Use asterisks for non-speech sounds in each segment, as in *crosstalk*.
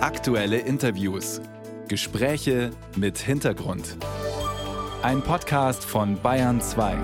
Aktuelle Interviews. Gespräche mit Hintergrund. Ein Podcast von Bayern 2.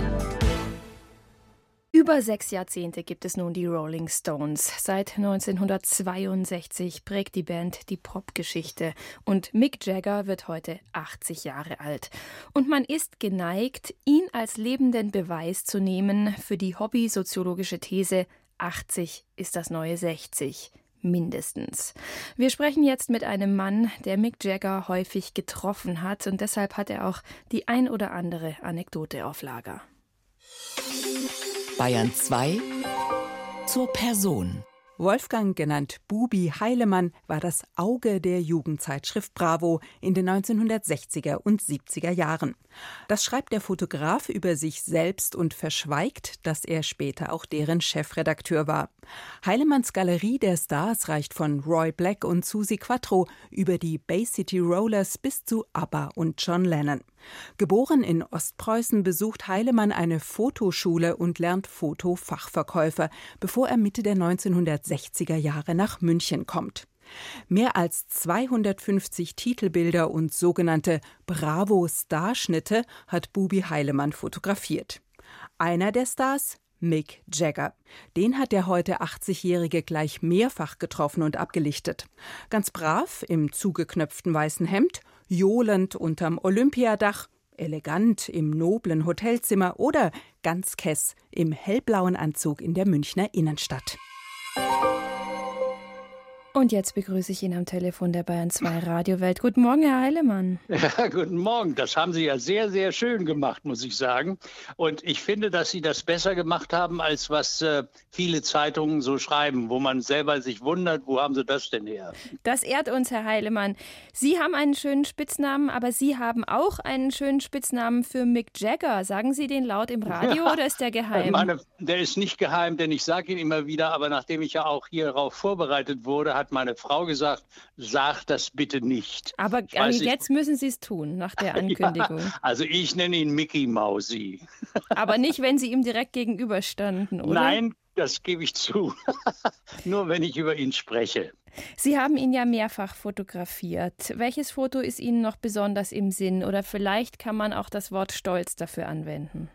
Über sechs Jahrzehnte gibt es nun die Rolling Stones. Seit 1962 prägt die Band die Popgeschichte und Mick Jagger wird heute 80 Jahre alt. Und man ist geneigt, ihn als lebenden Beweis zu nehmen für die hobbysoziologische These 80 ist das neue 60 mindestens. Wir sprechen jetzt mit einem Mann, der Mick Jagger häufig getroffen hat und deshalb hat er auch die ein oder andere Anekdote auf Lager. Bayern 2 zur Person. Wolfgang, genannt Bubi Heilemann, war das Auge der Jugendzeitschrift Bravo in den 1960er und 70er Jahren. Das schreibt der Fotograf über sich selbst und verschweigt, dass er später auch deren Chefredakteur war. Heilemanns Galerie der Stars reicht von Roy Black und Susi Quattro über die Bay City Rollers bis zu ABBA und John Lennon. Geboren in Ostpreußen besucht Heilemann eine Fotoschule und lernt Fotofachverkäufer, bevor er Mitte der 1960er Jahre nach München kommt. Mehr als 250 Titelbilder und sogenannte Bravo-Starschnitte hat Bubi Heilemann fotografiert. Einer der Stars Mick Jagger. Den hat der heute 80-Jährige gleich mehrfach getroffen und abgelichtet. Ganz brav im zugeknöpften weißen Hemd, johlend unterm Olympiadach, elegant im noblen Hotelzimmer oder ganz kess im hellblauen Anzug in der Münchner Innenstadt. Und jetzt begrüße ich ihn am Telefon der Bayern 2 Radiowelt. Guten Morgen, Herr Heilemann. *laughs* Ja, guten Morgen. Das haben Sie ja sehr, sehr schön gemacht, muss ich sagen. Und ich finde, dass Sie das besser gemacht haben, als was äh, viele Zeitungen so schreiben, wo man selber sich wundert, wo haben Sie das denn her? Das ehrt uns, Herr Heilemann. Sie haben einen schönen Spitznamen, aber Sie haben auch einen schönen Spitznamen für Mick Jagger. Sagen Sie den laut im Radio ja, *laughs* oder ist der geheim? Meine, der ist nicht geheim, denn ich sage ihn immer wieder, aber nachdem ich ja auch hierauf vorbereitet wurde, hat hat meine Frau gesagt, sag das bitte nicht. Aber jetzt nicht. müssen Sie es tun, nach der *laughs* Ankündigung. Ja, also ich nenne ihn Mickey Mausi. *laughs* Aber nicht, wenn Sie ihm direkt gegenüberstanden, oder? Nein, das gebe ich zu. *laughs* Nur wenn ich über ihn spreche. Sie haben ihn ja mehrfach fotografiert. Welches Foto ist Ihnen noch besonders im Sinn? Oder vielleicht kann man auch das Wort Stolz dafür anwenden?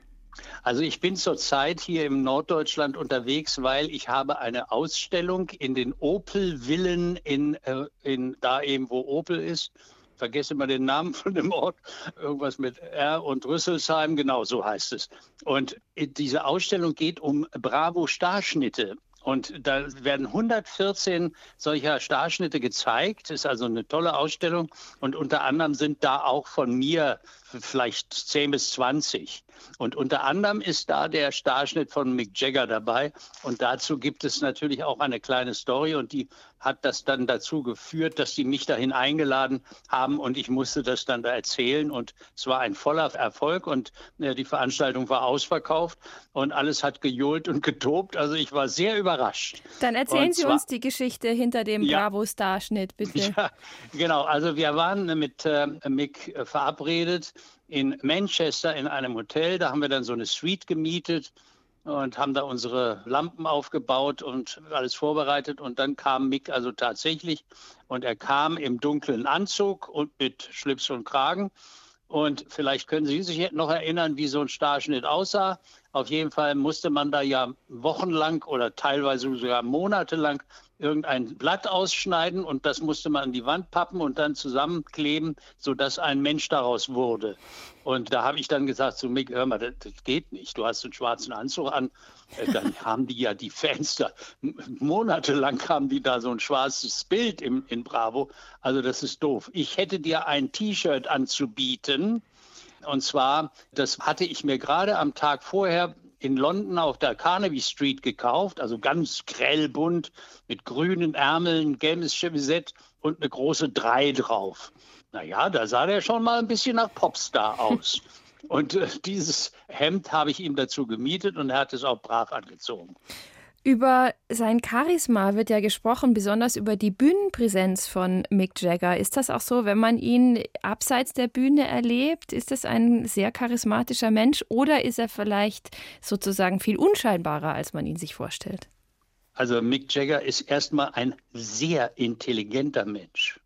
Also ich bin zurzeit hier im Norddeutschland unterwegs, weil ich habe eine Ausstellung in den Opel-Villen in, äh, in da eben, wo Opel ist. Vergesse mal den Namen von dem Ort, irgendwas mit R und Rüsselsheim, genau so heißt es. Und diese Ausstellung geht um Bravo-Starschnitte. Und da werden 114 solcher Starschnitte gezeigt. Ist also eine tolle Ausstellung. Und unter anderem sind da auch von mir vielleicht 10 bis 20. Und unter anderem ist da der Starschnitt von Mick Jagger dabei. Und dazu gibt es natürlich auch eine kleine Story. Und die hat das dann dazu geführt, dass sie mich dahin eingeladen haben. Und ich musste das dann da erzählen. Und es war ein voller Erfolg. Und äh, die Veranstaltung war ausverkauft. Und alles hat gejohlt und getobt. Also ich war sehr überrascht. Dann erzählen und Sie uns die Geschichte hinter dem ja, Bravo-Starschnitt, bitte. *laughs* Ja, genau. Also wir waren mit äh, Mick äh, verabredet in Manchester in einem Hotel. Da haben wir dann so eine Suite gemietet und haben da unsere Lampen aufgebaut und alles vorbereitet. Und dann kam Mick also tatsächlich und er kam im dunklen Anzug und mit Schlips und Kragen. Und vielleicht können Sie sich noch erinnern, wie so ein Starschnitt aussah. Auf jeden Fall musste man da ja wochenlang oder teilweise sogar monatelang irgendein Blatt ausschneiden und das musste man an die Wand pappen und dann zusammenkleben, sodass ein Mensch daraus wurde. Und da habe ich dann gesagt zu Mick, hör mal, das, das, geht nicht. Du hast einen schwarzen Anzug an. Äh, dann *laughs* haben die ja die Fans da, monatelang haben die da so ein schwarzes Bild im, in Bravo. Also das ist doof. Ich hätte dir ein T-Shirt anzubieten. Und zwar, das hatte ich mir gerade am Tag vorher in London auf der Carnaby Street gekauft, also ganz grellbunt mit grünen Ärmeln, gelbes Chemisette und eine große Drei drauf. Naja, da sah der schon mal ein bisschen nach Popstar aus. *laughs* und äh, dieses Hemd habe ich ihm dazu gemietet und er hat es auch brav angezogen. Über sein Charisma wird ja gesprochen, besonders über die Bühnenpräsenz von Mick Jagger. Ist das auch so, wenn man ihn abseits der Bühne erlebt? Ist es ein sehr charismatischer Mensch oder ist er vielleicht sozusagen viel unscheinbarer, als man ihn sich vorstellt? Also Mick Jagger ist erstmal ein sehr intelligenter Mensch.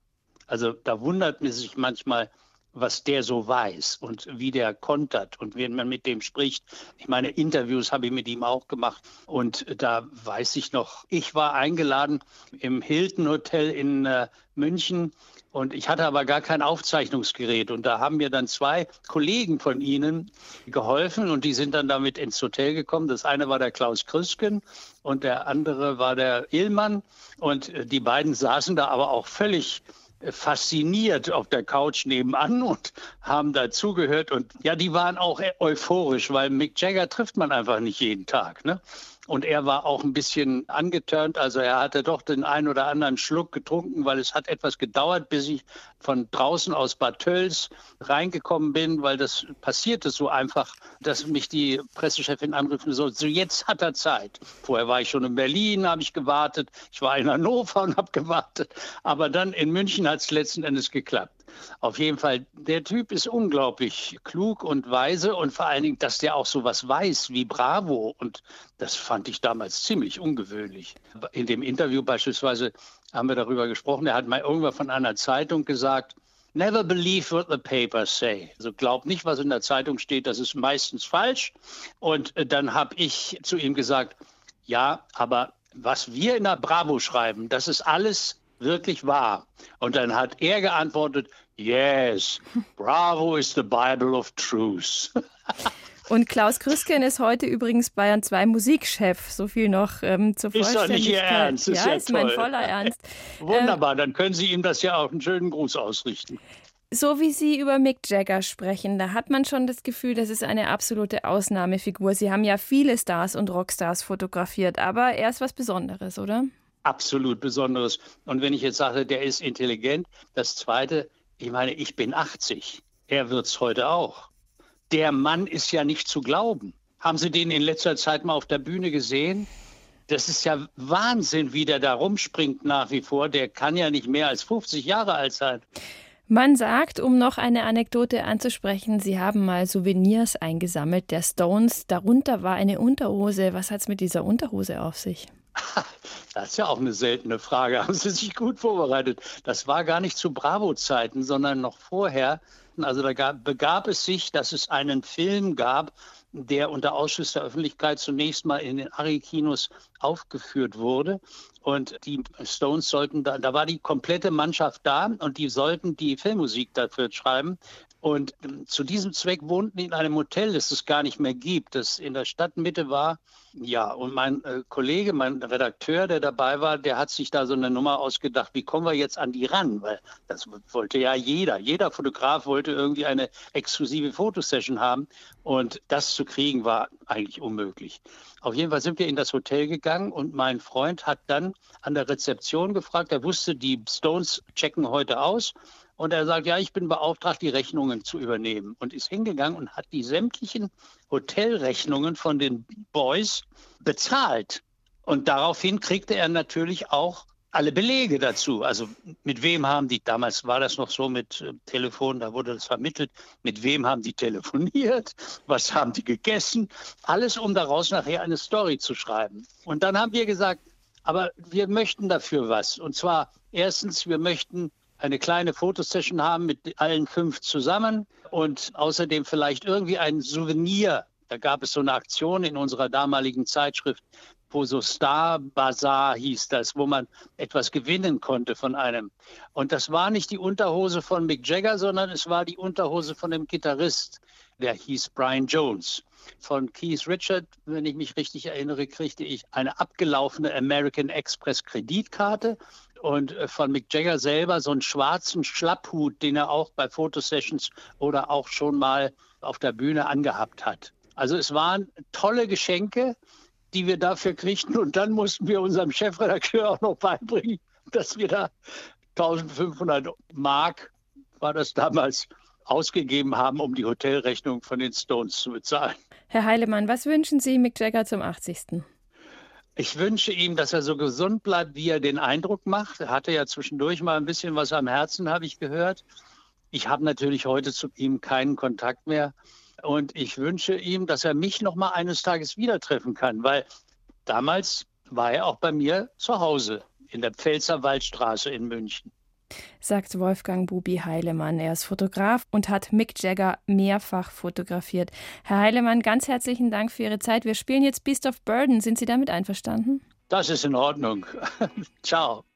Also da wundert man sich manchmal, was der so weiß und wie der kontert und wenn man mit dem spricht. Ich meine, Interviews habe ich mit ihm auch gemacht und da weiß ich noch, ich war eingeladen im Hilton Hotel in äh, München und ich hatte aber gar kein Aufzeichnungsgerät. Und da haben mir dann zwei Kollegen von Ihnen geholfen und die sind dann damit ins Hotel gekommen. Das eine war der Klaus Krüsken und der andere war der Illmann. Und äh, die beiden saßen da aber auch völlig fasziniert auf der Couch nebenan und haben dazugehört. Und ja, die waren auch euphorisch, weil Mick Jagger trifft man einfach nicht jeden Tag. Ne? Und er war auch ein bisschen angeturnt. Also er hatte doch den einen oder anderen Schluck getrunken, weil es hat etwas gedauert, bis ich von draußen aus Bad Tölz reingekommen bin, weil das passierte so einfach, dass mich die Pressechefin anrufen so, so jetzt hat er Zeit. Vorher war ich schon in Berlin, habe ich gewartet. Ich war in Hannover und habe gewartet. Aber dann in München hat es letzten Endes geklappt. Auf jeden Fall, der Typ ist unglaublich klug und weise und vor allen Dingen, dass der auch so was weiß wie Bravo. Und das fand ich damals ziemlich ungewöhnlich. In dem Interview beispielsweise haben wir darüber gesprochen. Er hat mal irgendwann von einer Zeitung gesagt, Never believe what the papers say. Also glaub nicht, was in der Zeitung steht, das ist meistens falsch. Und äh, dann habe ich zu ihm gesagt, ja, aber was wir in der Bravo schreiben, das ist alles wirklich wahr. Und dann hat er geantwortet, yes, Bravo is the Bible of Truth. *laughs* Und Klaus Krüsken ist heute übrigens Bayern 2 Musikchef. So viel noch ähm, zur ist Vollständigkeit. Ist doch nicht Ihr Ernst. Ist ja, ja ist toll. mein voller Ernst. *laughs* Wunderbar, dann können Sie ihm das ja auch einen schönen Gruß ausrichten. So wie Sie über Mick Jagger sprechen, da hat man schon das Gefühl, das ist eine absolute Ausnahmefigur. Sie haben ja viele Stars und Rockstars fotografiert, aber er ist was Besonderes, oder? Absolut Besonderes. Und wenn ich jetzt sage, der ist intelligent, das Zweite, ich meine, ich bin 80. Er wird es heute auch. Der Mann ist ja nicht zu glauben. Haben Sie den in letzter Zeit mal auf der Bühne gesehen? Das ist ja Wahnsinn, wie der da rumspringt nach wie vor. Der kann ja nicht mehr als 50 Jahre alt sein. Man sagt, um noch eine Anekdote anzusprechen, Sie haben mal Souvenirs eingesammelt der Stones. Darunter war eine Unterhose. Was hat es mit dieser Unterhose auf sich? *laughs* Das ist ja auch eine seltene Frage. *laughs* Haben Sie sich gut vorbereitet? Das war gar nicht zu Bravo-Zeiten, sondern noch vorher. Also da gab, begab es sich, dass es einen Film gab, der unter Ausschuss der Öffentlichkeit zunächst mal in den Ari-Kinos aufgeführt wurde. Und die Stones sollten da, da war die komplette Mannschaft da und die sollten die Filmmusik dafür schreiben. Und ähm, zu diesem Zweck wohnten in einem Hotel, das es gar nicht mehr gibt, das in der Stadtmitte war. Ja, und mein äh, Kollege, mein Redakteur, der dabei war, der hat sich da so eine Nummer ausgedacht, wie kommen wir jetzt an die ran? Weil das wollte ja jeder. Jeder Fotograf wollte irgendwie eine exklusive Fotosession haben. Und das zu kriegen war eigentlich unmöglich. Auf jeden Fall sind wir in das Hotel gegangen und mein Freund hat dann an der Rezeption gefragt, er wusste, die Stones checken heute aus. Und er sagt, ja, ich bin beauftragt, die Rechnungen zu übernehmen. Und ist hingegangen und hat die sämtlichen Hotelrechnungen von den Boys bezahlt. Und daraufhin kriegte er natürlich auch alle Belege dazu. Also mit wem haben die, damals war das noch so mit äh, Telefon, da wurde das vermittelt, mit wem haben die telefoniert, *laughs* was haben die gegessen, alles, um daraus nachher eine Story zu schreiben. Und dann haben wir gesagt, aber wir möchten dafür was. Und zwar erstens, wir möchten eine kleine Fotosession haben mit allen fünf zusammen und außerdem vielleicht irgendwie ein Souvenir. Da gab es so eine Aktion in unserer damaligen Zeitschrift, wo so Star Bazaar hieß das, wo man etwas gewinnen konnte von einem. Und das war nicht die Unterhose von Mick Jagger, sondern es war die Unterhose von dem Gitarrist, der hieß Brian Jones. Von Keith Richard, wenn ich mich richtig erinnere, kriegte ich eine abgelaufene American Express Kreditkarte und äh, von Mick Jagger selber so einen schwarzen Schlapphut, den er auch bei Fotosessions oder auch schon mal auf der Bühne angehabt hat. Also es waren tolle Geschenke, die wir dafür kriegten und dann mussten wir unserem Chefredakteur auch noch beibringen, dass wir da 1500 Mark, war das damals, ausgegeben haben, um die Hotelrechnung von den Stones zu bezahlen. Herr Heilemann, was wünschen Sie Mick Jagger zum 80. Ich wünsche ihm, dass er so gesund bleibt, wie er den Eindruck macht. Er hatte ja zwischendurch mal ein bisschen was am Herzen, habe ich gehört. Ich habe natürlich heute zu ihm keinen Kontakt mehr. Und ich wünsche ihm, dass er mich noch mal eines Tages wieder treffen kann, weil damals war er auch bei mir zu Hause in der Pfälzer Waldstraße in München sagt Wolfgang Bubi Heilemann. Er ist Fotograf und hat Mick Jagger mehrfach fotografiert. Herr Heilemann, ganz herzlichen Dank für Ihre Zeit. Wir spielen jetzt Beast of Burden. Sind Sie damit einverstanden? Das ist in Ordnung. *laughs* Ciao.